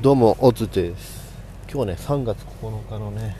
どうもおつです。今日はね3月9日のね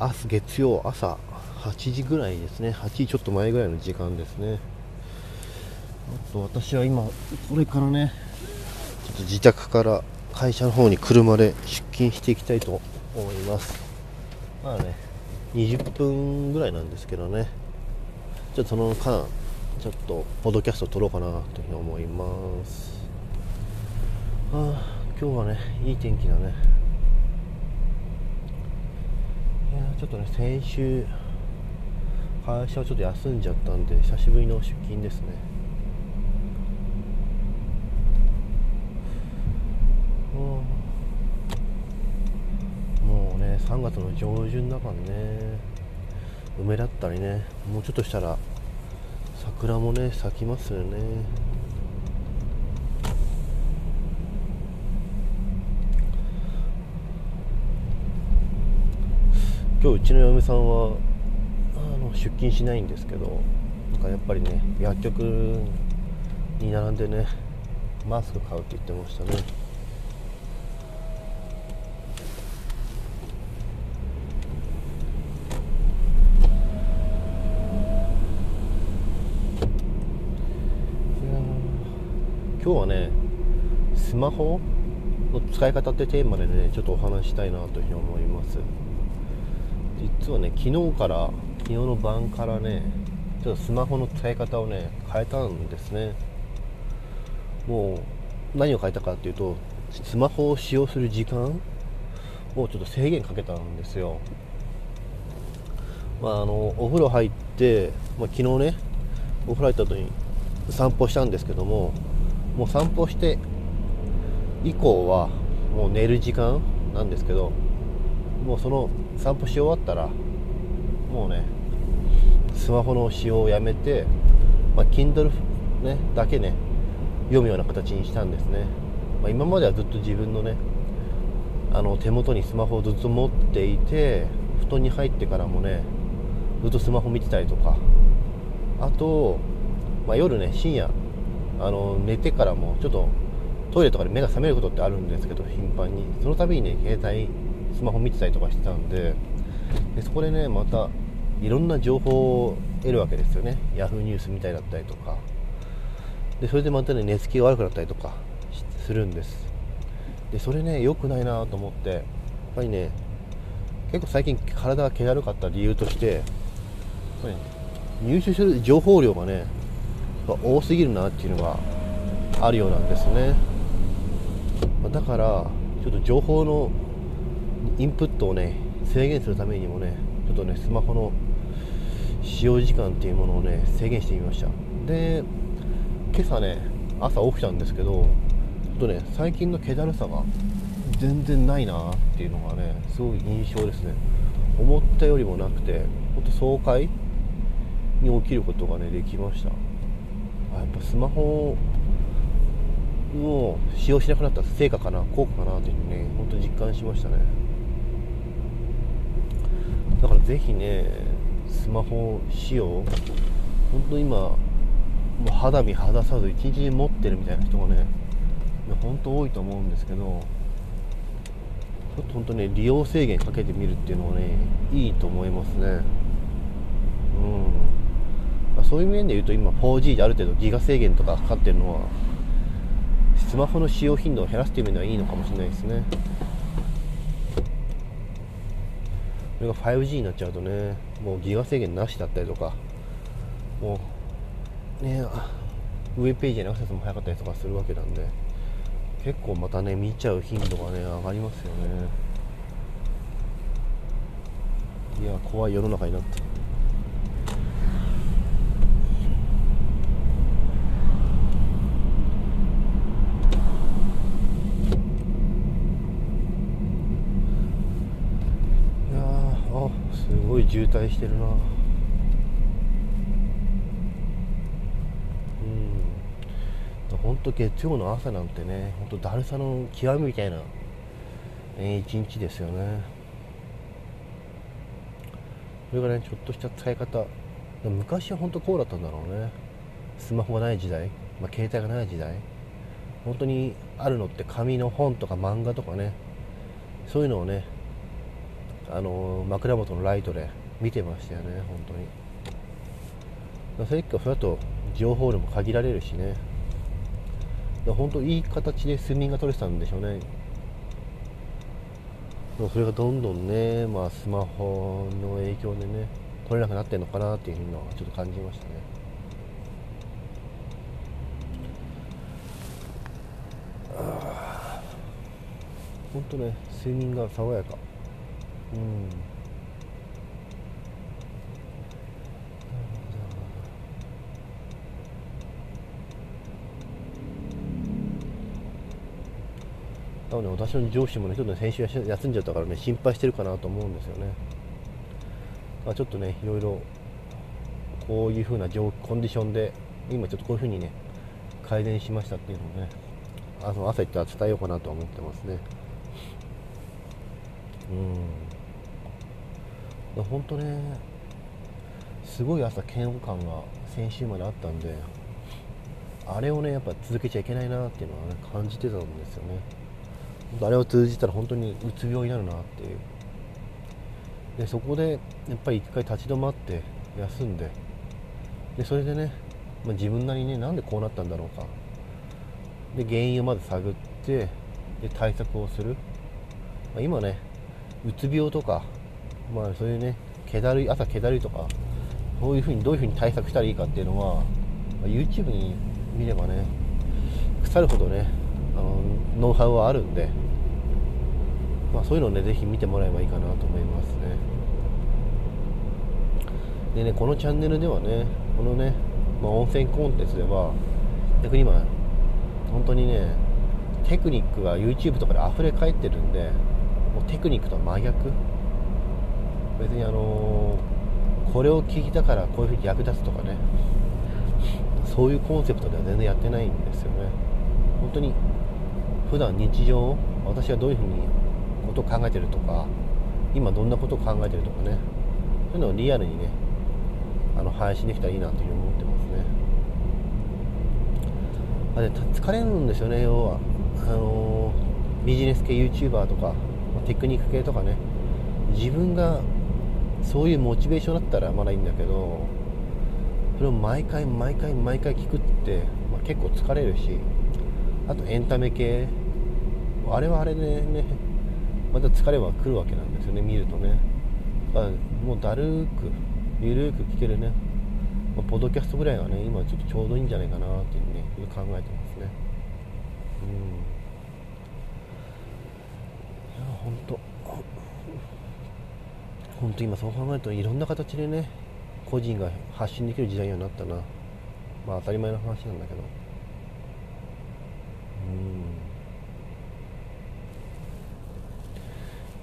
明日月曜朝8時ぐらいですね。8時ちょっと前ぐらいの時間ですね。あと私は今これからねちょっと自宅から会社の方に車で出勤していきたいと思います。まあね20分ぐらいなんですけどね。ちょっとその間ちょっとポッドキャスト撮ろうかなというふうに思います。あ今日はねいい天気だね。いやちょっとね先週会社をちょっと休んじゃったんで久しぶりの出勤ですね。もうね3月の上旬だからね。梅だったりね。もうちょっとしたら桜もね咲きますよね。今日うちの嫁さんはあの出勤しないんですけどなんかやっぱりね薬局に並んでねマスク買うって言ってましたね。今日はねスマホの使い方ってテーマでねちょっとお話したいなというふうに思います。実はね昨日から昨日の晩からねちょっとスマホの使い方をね変えたんですね。もう何を変えたかっていうとスマホを使用する時間をちょっと制限かけたんですよ。まあ、あのお風呂入って、まあ、昨日ねお風呂入った後に散歩したんですけどももう散歩して以降はもう寝る時間なんですけどもうその散歩し終わったらもうねスマホの使用をやめて、まあ、Kindle、ね、だけね読むような形にしたんですね、まあ、今まではずっと自分のねあの手元にスマホをずっと持っていて布団に入ってからもねずっとスマホ見てたりとか。あと、まあ、夜ね深夜あの寝てからもちょっとトイレとかで目が覚めることってあるんですけど頻繁に。その度にね携帯スマホ見てたりとかしてたんででそこでねまたいろんな情報を得るわけですよね。Yahoo ニュースみたいだったりとか。でそれでまたね寝つきが悪くなったりとかするんです。でそれね良くないなと思ってやっぱりね結構最近体が気だるかった理由として入手する情報量がね多すぎるなっていうのがあるようなんですね。だからちょっと情報のインプットをね制限するためにもねちょっとねスマホの使用時間っていうものをね制限してみました。で今朝ね朝起きたんですけどちょっとね最近の気だるさが全然ないなっていうのがねすごい印象ですね。思ったよりもなくてほんと爽快に起きることがねできました。あやっぱスマホを使用しなくなった成果かな効果かなというふうにね本当実感しましたね。だからぜひねスマホ使用本当今もう肌身離さず一日持ってるみたいな人がね本当多いと思うんですけどちょっと本当ね利用制限かけてみるっていうのはねいいと思いますね。うん。まあ、そういう面で言うと今 4G である程度ギガ制限とかかかってるのはスマホの使用頻度を減らすという面ではいいのかもしれないですねこれが 5G になっちゃうとねもうギガ制限なしだったりとかもうね上ページへのアクセスも早かったりとかするわけなんで結構またね見ちゃう頻度がね上がりますよね。いや怖い世の中になったごい渋滞してるな。うん。本当月曜の朝なんてね本当だるさの極みみたいな、えー、一日ですよね。それがねちょっとした使い方。昔は本当こうだったんだろうね。スマホがない時代、まあ、携帯がない時代。本当にあるのって紙の本とか漫画とかね。そういうのをねあの枕元のライトで見てましたよね本当に。それ結構それだと情報量も限られるしね。本当いい形で睡眠が取れてたんでしょうね。でもそれがどんどんね、まあ、スマホの影響でね取れなくなってるのかなっていうのはちょっと感じましたね。本当ね睡眠が爽やか。うん。多分ね私の上司もねちょっと、先週休んじゃったからね心配してるかなと思うんですよね、まあ、ちょっとねいろいろこういう風なコンディションで今ちょっとこういう風にね改善しましたっていうのをねあの朝言ったら伝えようかなと思ってますね。うん。本当ねすごい朝嫌悪感が先週まであったんであれをねやっぱ続けちゃいけないなっていうのはね感じてたんですよね。あれを通じたら本当にうつ病になるなっていう。でそこでやっぱり一回立ち止まって休んで。でそれでね、まあ、自分なりにねなんでこうなったんだろうか。で原因をまず探ってで対策をする、まあ、今ねうつ病とか、まあ、そういうね気だるい朝気だるいとかそういうふうにどういうふうに対策したらいいかっていうのは、まあ、YouTube に見ればね腐るほどねあのノウハウはあるんで。まあ、そういうのをねぜひ見てもらえばいいかなと思いますね。でねこのチャンネルではねこのね、まあ、温泉コンテンツでは逆に今本当にねテクニックが YouTube とかで溢れ返ってるんでもうテクニックとは真逆。別にあのー、これを聞いたからこういうふうに役立つとかねそういうコンセプトでは全然やってないんですよね。本当に普段日常を私はどういうふうにことを考えてるとか今どんなことを考えてるとかね。そういうのをリアルにねあの配信できたらいいなというふうに思ってますね。あれ疲れるんですよね要は。あの、ビジネス系 YouTuber とか、テクニック系とかね。自分がそういうモチベーションだったらまだいいんだけどそれを毎回毎回毎回聞くって、まあ、結構疲れるしあとエンタメ系。あれはあれでねまた疲れは来るわけなんですよね見るとね。だからもうだるくゆるく聞けるね、まあ、ポッドキャストぐらいがね今ちょっとちょうどいいんじゃないかなっていうね考えてますね。うん。いや本当本当今そう考えるといろんな形でね個人が発信できる時代にはなったな。まあ当たり前の話なんだけど。うん。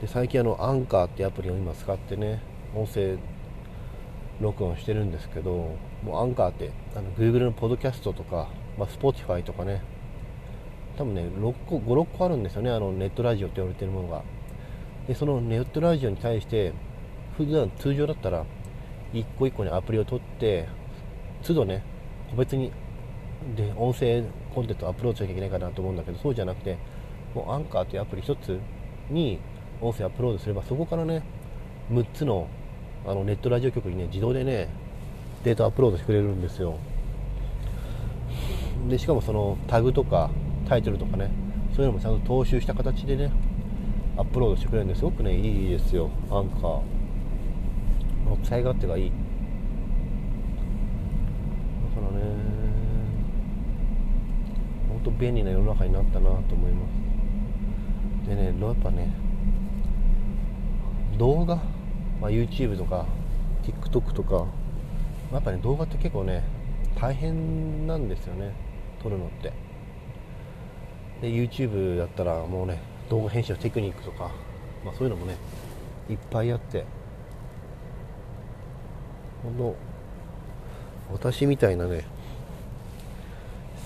で最近あのアンカーってアプリを今使ってね音声録音してるんですけどもうアンカーってあの Google のポッドキャストとか、まあ、Spotify とかね多分ね6個56個あるんですよねあのネットラジオって言われてるものが。でそのネットラジオに対して普段通常だったら1個1個にアプリを取って都度ね個別にで音声コンテンツをアップロードしなきゃいけないかなと思うんだけどそうじゃなくてもうアンカーというアプリ1つに音声アップロードすればそこからね6つのあのネットラジオ局にね自動でねデータアップロードしてくれるんですよ。でしかもそのタグとかタイトルとかねそういうのもちゃんと踏襲した形でねアップロードしてくれるんです。ごくねいいですよ。アンカー。使い勝手がいい。だからね本当便利な世の中になったなと思います。でねやっぱね動画、まあ、YouTube とか TikTok とか。やっぱね動画って結構ね大変なんですよね。撮るのって。で YouTube だったらもうね動画編集のテクニックとか、まあ、そういうのもねいっぱいあって。ほんと私みたいなね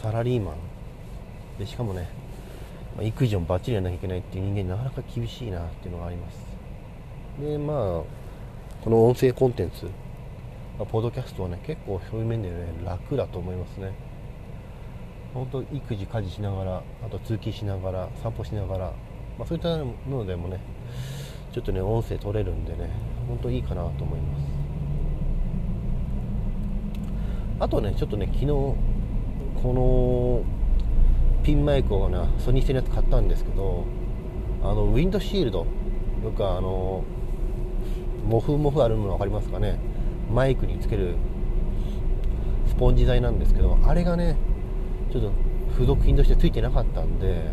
サラリーマン。でしかもね、まあ、育児もバッチリやらなきゃいけないっていう人間なかなか厳しいなっていうのがあります。でまあこの音声コンテンツ、まあ、ポッドキャストはね結構そういう面でね楽だと思いますね。本当育児家事しながらあと通勤しながら散歩しながら、まあ、そういったのでもねちょっとね音声取れるんでね本当いいかなと思います。あとねちょっとね昨日このピンマイクをなソニー製のやつ買ったんですけどあのウィンドシールド。よくあのモフモフあるの分かりますかね？マイクにつけるスポンジ材なんですけどあれがねちょっと付属品としてついてなかったんで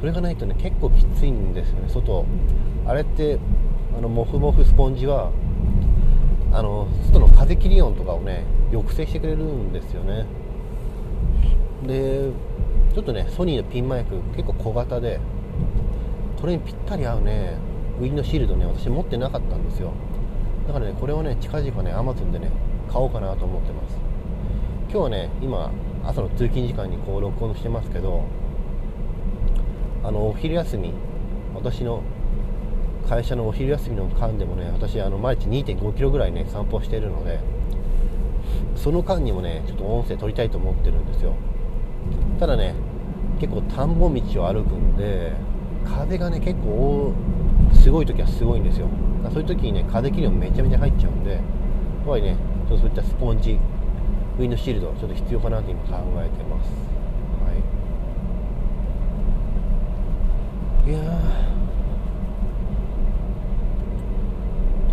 それがないとね結構きついんですよね外。あれってあのモフモフスポンジはあの外の風切り音とかをね抑制してくれるんですよね。でちょっとねソニーのピンマイク結構小型でこれにぴったり合うねウィンドシールドね私持ってなかったんですよ。だからねこれをね近々ね Amazon でね買おうかなと思ってます。今日はね今朝の通勤時間にこう録音してますけどあのお昼休み私の会社のお昼休みの間でもね私あの毎日2 5キロぐらいね散歩してるのでその間にもねちょっと音声取りたいと思ってるんですよ。ただね結構田んぼ道を歩くんで風がね結構すごい時はすごいんですよ。そういう時にね風切り音めちゃめちゃ入っちゃうんでやっぱりねちょっとそういったスポンジウィンドシールドちょっと必要かなと今考えてます。はい。いや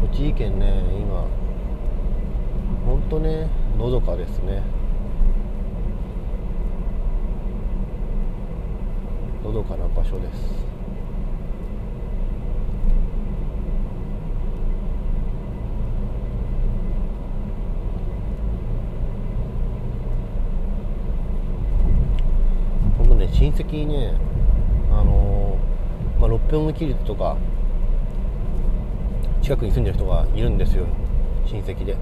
栃木県ね今ほんとねのどかですね。のどかな場所ですほんとね親戚にねあのー、まあ、六本木ヒルズとか近くに住んでる人がいるんですよ親戚で。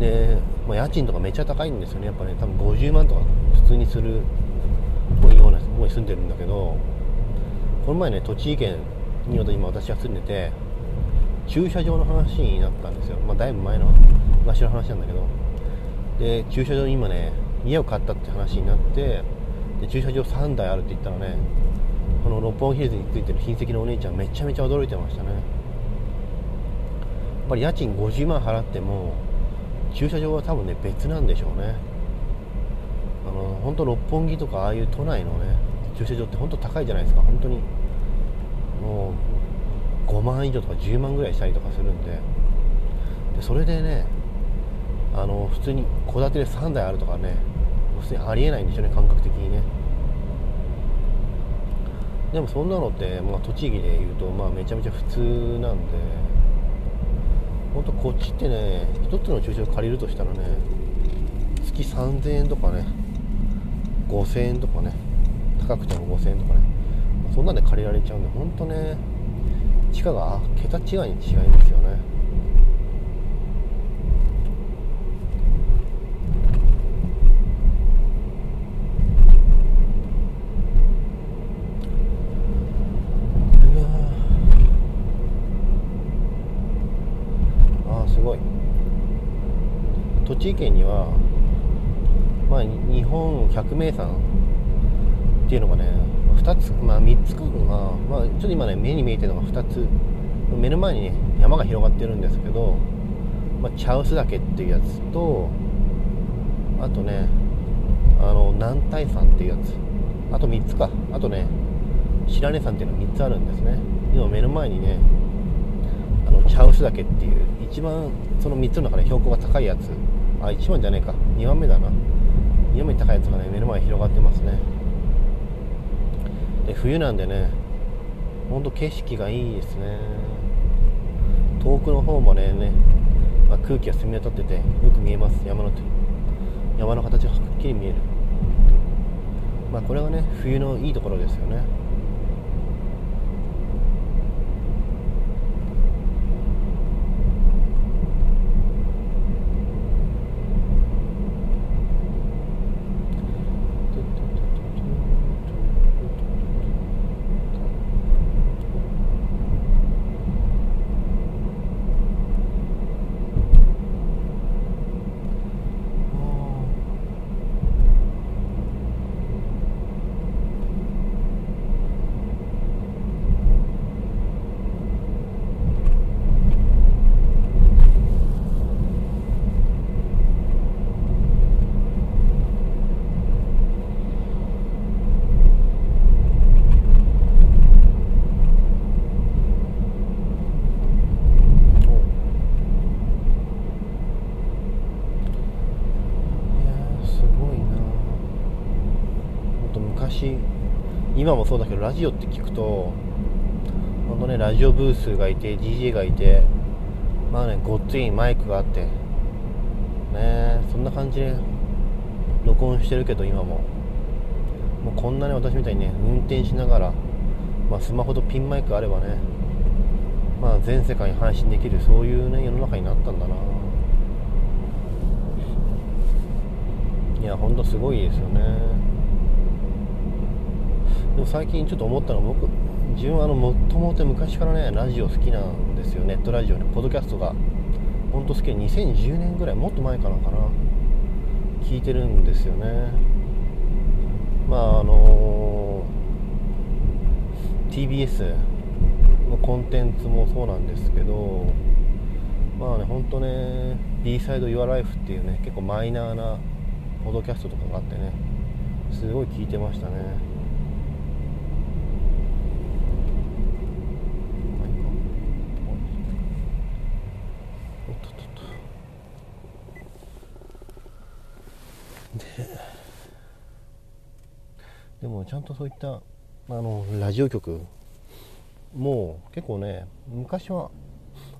で、まあ、家賃とかめっちゃ高いんですよねやっぱね多分50万とか普通にするというようなとこに住んでるんだけどこの前ね栃木県に今私が住んでて駐車場の話になったんですよ、まあ、だいぶ前の昔の話なんだけど。で駐車場に今ね家を買ったって話になってで駐車場3台あるって言ったらねこの六本木ヒルズについてる親戚のお姉ちゃんめちゃめちゃ驚いてましたね。やっぱり家賃50万払っても駐車場は多分ね別なんでしょうね。あの本当六本木とかああいう都内のね駐車場って本当高いじゃないですか。本当にもう5万以上とか10万ぐらいしたりとかするんで。でそれでねあの普通に戸建てで3台あるとかね普通にありえないんでしょうね感覚的にね。でもそんなのって、まあ、栃木でいうと、まあ、めちゃめちゃ普通なんで本当こっちってね1つの駐車場借りるとしたらね月3000円とかね5000円とかね高くても5000円とかねそんなんで借りられちゃうんで本当ね地価が桁違いに違いますよね。栃木県には、まあ、日本百名山っていうのがね2つ、まあ、3つかな、まあ、ちょっと今ね目に見えてるのが2つ。目の前にね山が広がってるんですけど、まあ、茶臼岳っていうやつとあとねあの南大山っていうやつ。あと3つか。あとね白根山っていうのが3つあるんですね。今目の前にねあの茶臼岳っていう一番その3つの中で標高が高いやつ。あ1番じゃねえか。2番目だな。2番目高いやつがね目の前に広がってますね。で冬なんでねほんと景色がいいですね。遠くの方もねね、まあ、空気が澄み渡っててよく見えます。山の山の形がはっきり見える。まあこれはね冬のいいところですよね。昔今もそうだけどラジオって聞くと本当ねラジオブースがいて DJ がいてまあねごっついマイクがあってねそんな感じで録音してるけど今も。もうこんなね私みたいにね運転しながら、まあ、スマホとピンマイクあればねまあ全世界に配信できるそういうね世の中になったんだな。いやほんとすごいですよね。でも最近ちょっと思ったのは僕自分はあのもともと昔からねラジオ好きなんですよ。ネットラジオねポッドキャストが。本当好きで2010年ぐらいもっと前からかな。聞いてるんですよね。まああのー、TBS のコンテンツもそうなんですけどまあね本当ね B サイド Your Life っていうね結構マイナーなポッドキャストとかがあってねすごい聞いてましたねでもちゃんとそういったあのラジオ局もう結構ね昔は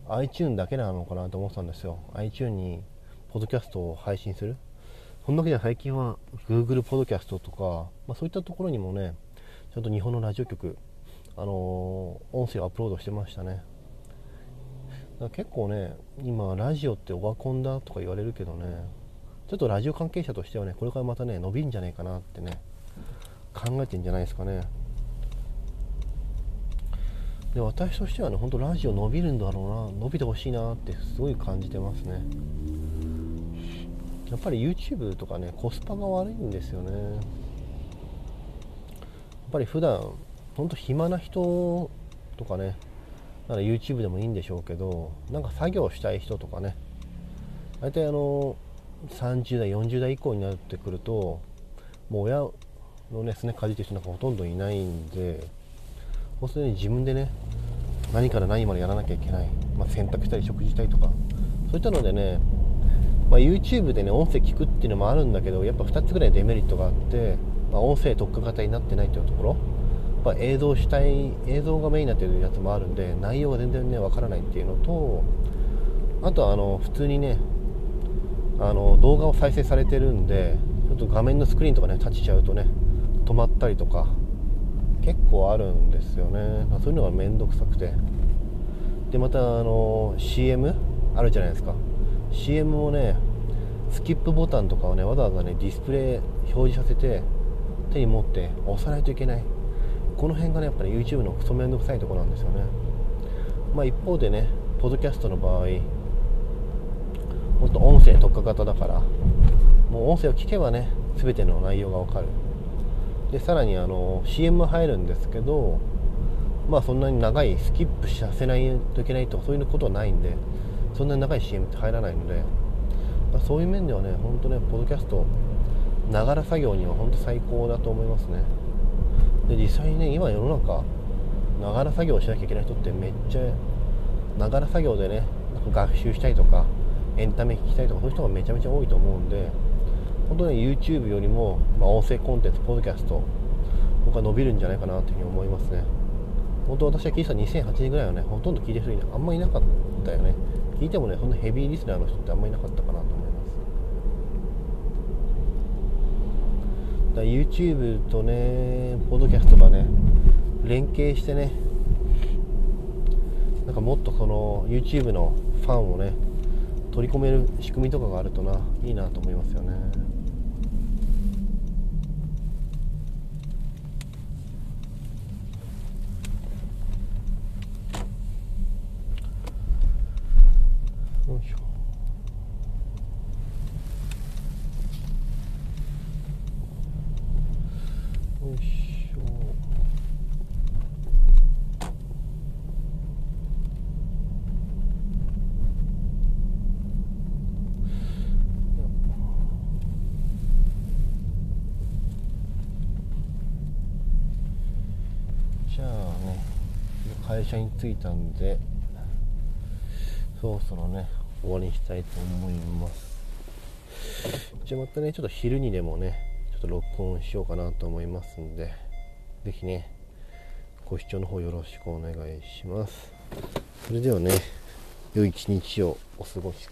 iTune だけなのかなと思ってたんですよ。iTune にポッドキャストを配信する。そんだけじゃ最近は Google ポッドキャストとか、まあ、そういったところにもねちゃんと日本のラジオ局あのー、音声をアップロードしてましたね。結構ね今ラジオってオワコンだとか言われるけどねちょっとラジオ関係者としてはねこれからまたね伸びんじゃないかなってね考えてんじゃないですかね。で私としてはね本当ラジオ伸びるんだろうな。伸びてほしいなってすごい感じてますね。やっぱり YouTube とかねコスパが悪いんですよね。やっぱり普段本当暇な人とかねなら YouTube でもいいんでしょうけどなんか作業したい人とかね大体あの30代40代以降になってくるともう親のねすねかじってる人なんかほとんどいないんでもうすでに自分でね何から何までやらなきゃいけない、まあ、洗濯したり食事したりとか。そういったのでね、まあ、YouTube でね音声聞くっていうのもあるんだけどやっぱ2つぐらいデメリットがあって、まあ、音声特化型になってないというところ。やっぱ映像主体映像がメインになってるやつもあるんで内容が全然ねわからないっていうのとあとはあの普通にねあの動画を再生されてるんでちょっと画面のスクリーンとかね立ちちゃうとね止まったりとか結構あるんですよね。そういうのが面倒くさくて。でまたあの CM あるじゃないですか。CM もねスキップボタンとかをねわざわざねディスプレイ表示させて手に持って押さないといけない。この辺がねやっぱり YouTube のクソ面倒くさいとこなんですよね。まあ一方でねポッドキャストの場合もっと音声特化型だからもう音声を聞けばね全ての内容がわかる。でさらにあの CM 入るんですけどまあそんなに長いスキップさせないといけないとかそういうことはないんでそんなに長い CM って入らないので、まあ、そういう面ではね本当ねポッドキャストながら作業には本当最高だと思いますね。で実際にね今世の中ながら作業しなきゃいけない人ってめっちゃながら作業でね学習したいとかエンタメ聞きたいとかそういう人がめちゃめちゃ多いと思うんで本当に YouTube よりも、まあ、音声コンテンツ、ポッドキャスト、僕は伸びるんじゃないかなというふうに思いますね。本当私は聞いてた2008年ぐらいはね、ほとんど聞いてる人あんまりいなかったよね。聞いてもね、そんなヘビーリスナーの人ってあんまりいなかったかなと思います。だ YouTube とね、ポッドキャストがね、連携してね、なんかもっとこの YouTube のファンをね、取り込める仕組みとかがあるとないいなと思いますよね。じゃあね会社に着いたんでそろそろね終わりにしたいと思います。じゃあまたねちょっと昼にでもねちょっと録音しようかなと思いますんで。ぜひねご視聴の方よろしくお願いします。それではね良い一日をお過ごし